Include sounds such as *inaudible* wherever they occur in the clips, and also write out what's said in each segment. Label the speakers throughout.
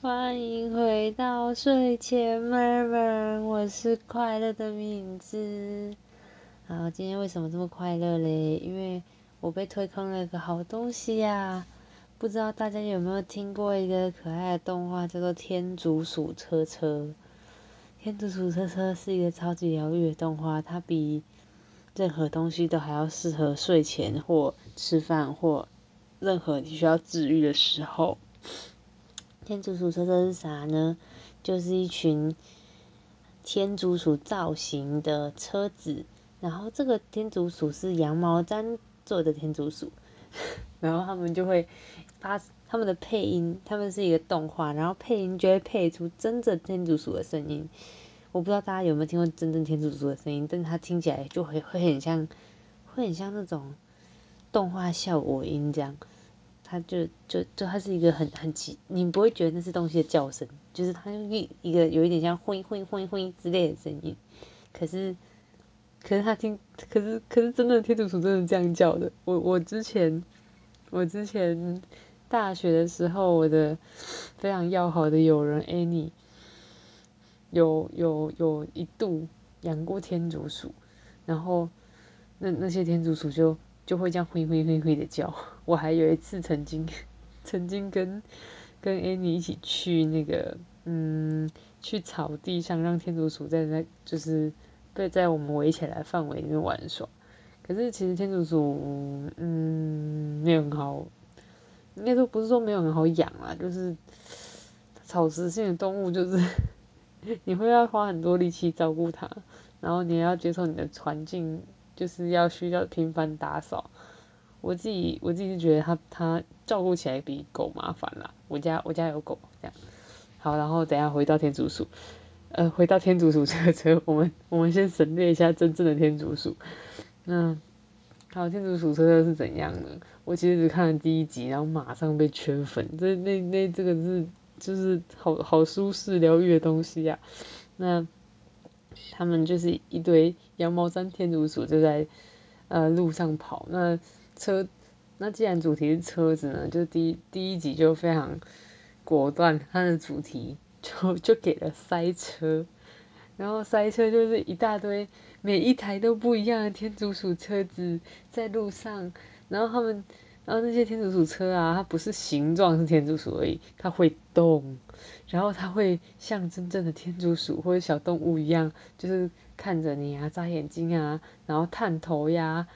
Speaker 1: 欢迎回到睡前 murmur，我是快乐的名字。好，今天为什么这么快乐嘞？因为我被推坑了一个好东西呀！不知道大家有没有听过一个可爱的动画，叫做《天竺鼠车车》。《天竺鼠车车》是一个超级疗愈的动画，它比任何东西都还要适合睡前或吃饭或任何你需要治愈的时候。天竺鼠车车是啥呢？就是一群天竺鼠造型的车子，然后这个天竺鼠是羊毛毡做的天竺鼠，*laughs* 然后他们就会发他们的配音，他们是一个动画，然后配音就会配出真正天竺鼠的声音。我不知道大家有没有听过真正天竺鼠的声音，但它听起来就会会很像，会很像那种动画效果音这样。它就就就它是一个很很奇，你不会觉得那是东西的叫声，就是它用一一个有一点像灰灰灰灰之类的声音，可是可是它听，可是可是真的天竺鼠真的这样叫的。我我之前我之前大学的时候，我的非常要好的友人 Annie 有有有一度养过天竺鼠，然后那那些天竺鼠就。就会这样灰灰灰灰的叫。我还有一次曾经，*laughs* 曾经跟跟 Annie 一起去那个，嗯，去草地上让天竺鼠在那，就是被在我们围起来范围里面玩耍。可是其实天竺鼠，嗯，没有很好，应该说不是说没有很好养啊，就是草食性的动物，就是 *laughs* 你会要花很多力气照顾它，然后你也要接受你的环境。就是要需要频繁打扫，我自己我自己是觉得它它照顾起来比狗麻烦啦。我家我家有狗这样。好，然后等下回到天竺鼠，呃，回到天竺鼠车车，我们我们先省略一下真正的天竺鼠。那好，天竺鼠车车是怎样的？我其实只看了第一集，然后马上被圈粉。这那那这个是就是好好舒适疗愈的东西呀。那。他们就是一堆羊毛毡天竺鼠，就在呃路上跑。那车，那既然主题是车子呢，就第一第一集就非常果断，它的主题就就给了塞车。然后塞车就是一大堆，每一台都不一样的天竺鼠车子在路上，然后他们。然后那些天竺鼠车啊，它不是形状是天竺鼠而已，它会动，然后它会像真正的天竺鼠或者小动物一样，就是看着你啊，眨眼睛啊，然后探头呀，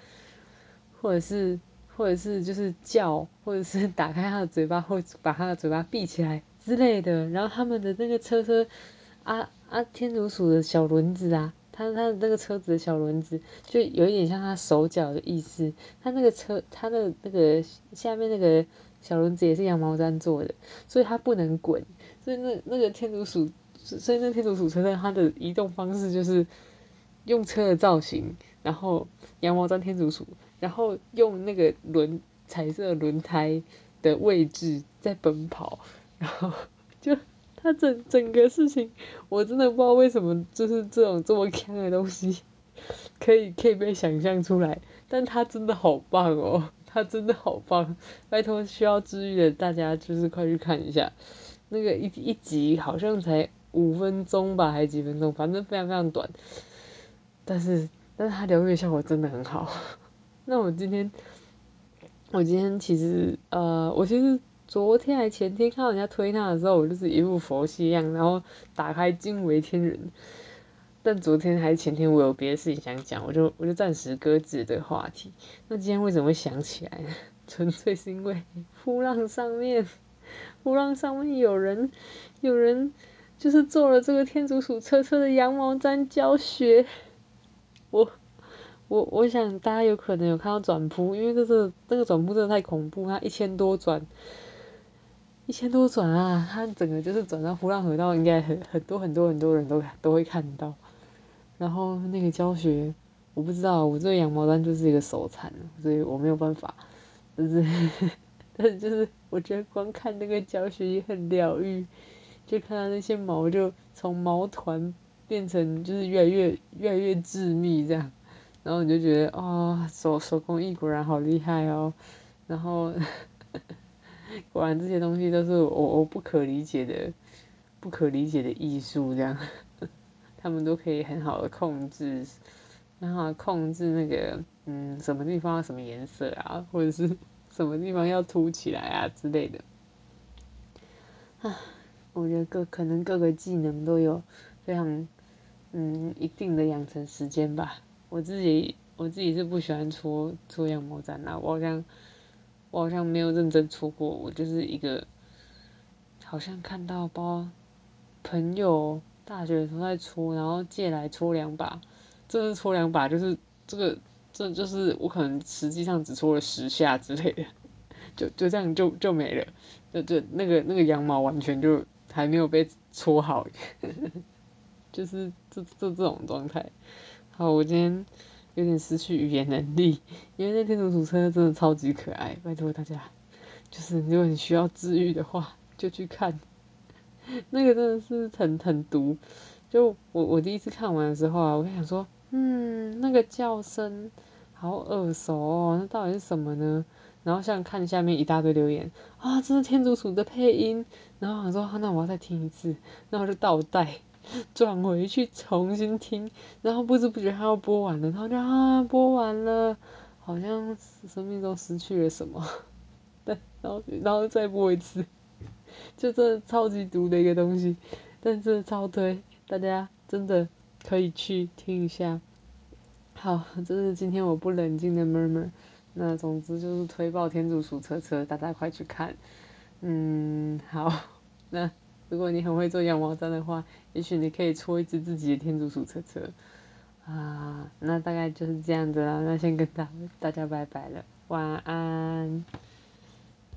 Speaker 1: 或者是或者是就是叫，或者是 *laughs* 打开它的嘴巴，或把它的嘴巴闭起来之类的。然后他们的那个车车啊啊，天竺鼠的小轮子啊。他他的那个车子的小轮子，就有一点像他手脚的意思。他那个车，它的那个下面那个小轮子也是羊毛毡做的，所以它不能滚。所以那那个天竺鼠，所以那天竺鼠车车它的移动方式就是用车的造型，然后羊毛毡天竺鼠，然后用那个轮彩色轮胎的位置在奔跑，然后就。它整整个事情，我真的不知道为什么，就是这种这么强的东西，可以可以被想象出来。但它真的好棒哦，它真的好棒！拜托需要治愈的大家，就是快去看一下。那个一一集好像才五分钟吧，还是几分钟，反正非常非常短。但是但是它疗愈效果真的很好。*laughs* 那我今天，我今天其实呃，我其实。昨天还前天看到人家推他的时候，我就是一副佛系样，然后打开惊为天人。但昨天还是前天，我有别的事情想讲，我就我就暂时搁置这个话题。那今天为什么会想起来呢？*laughs* 纯粹是因为呼浪上面，呼浪上面有人有人就是做了这个天竺鼠车车的羊毛毡教学。我我我想大家有可能有看到转铺，因为这是这个转铺真的太恐怖，它一千多转。一千多转啊！它整个就是转到呼浪河道，应该很很多很多很多人都都会看到。然后那个教学，我不知道，我这个羊毛毡就是一个手残，所以我没有办法。但是，*laughs* 但是就是我觉得光看那个教学也很疗愈，就看到那些毛就从毛团变成就是越来越越来越致密这样，然后你就觉得哦，手手工艺果然好厉害哦。然后。果然这些东西都是我我不可理解的，不可理解的艺术，这样，*laughs* 他们都可以很好的控制，很好控制那个，嗯，什么地方什么颜色啊，或者是什么地方要凸起来啊之类的。啊，我觉得各可能各个技能都有非常，嗯，一定的养成时间吧。我自己我自己是不喜欢搓搓羊毛毡啊，我好像。我好像没有认真搓过，我就是一个，好像看到包朋友大学的时候在搓，然后借来搓两把，这是搓两把，就是这个这就是我可能实际上只搓了十下之类的，就就这样就就没了，就就那个那个羊毛完全就还没有被搓好，*laughs* 就是这这这种状态。好，我今天。有点失去语言能力，因为那天竺鼠车真的超级可爱，拜托大家，就是如果你需要治愈的话，就去看，*laughs* 那个真的是很很毒。就我我第一次看完的时候啊，我就想说，嗯，那个叫声好耳熟哦，那到底是什么呢？然后像看下面一大堆留言，啊，这是天竺鼠的配音，然后想说，那我要再听一次，然后就倒带。*laughs* 转回去重新听，然后不知不觉它要播完了，然后就啊播完了，好像生命中失去了什么，*laughs* 但，然后然后再播一次，*laughs* 就这超级毒的一个东西，但是超推，大家真的可以去听一下。好，这是今天我不冷静的 murmur，那总之就是推爆天竺鼠车车，大家快去看。嗯，好，那。如果你很会做羊毛毡的话，也许你可以搓一只自己的天竺鼠车车啊。那大概就是这样子啦，那先跟大大家拜拜了，晚安。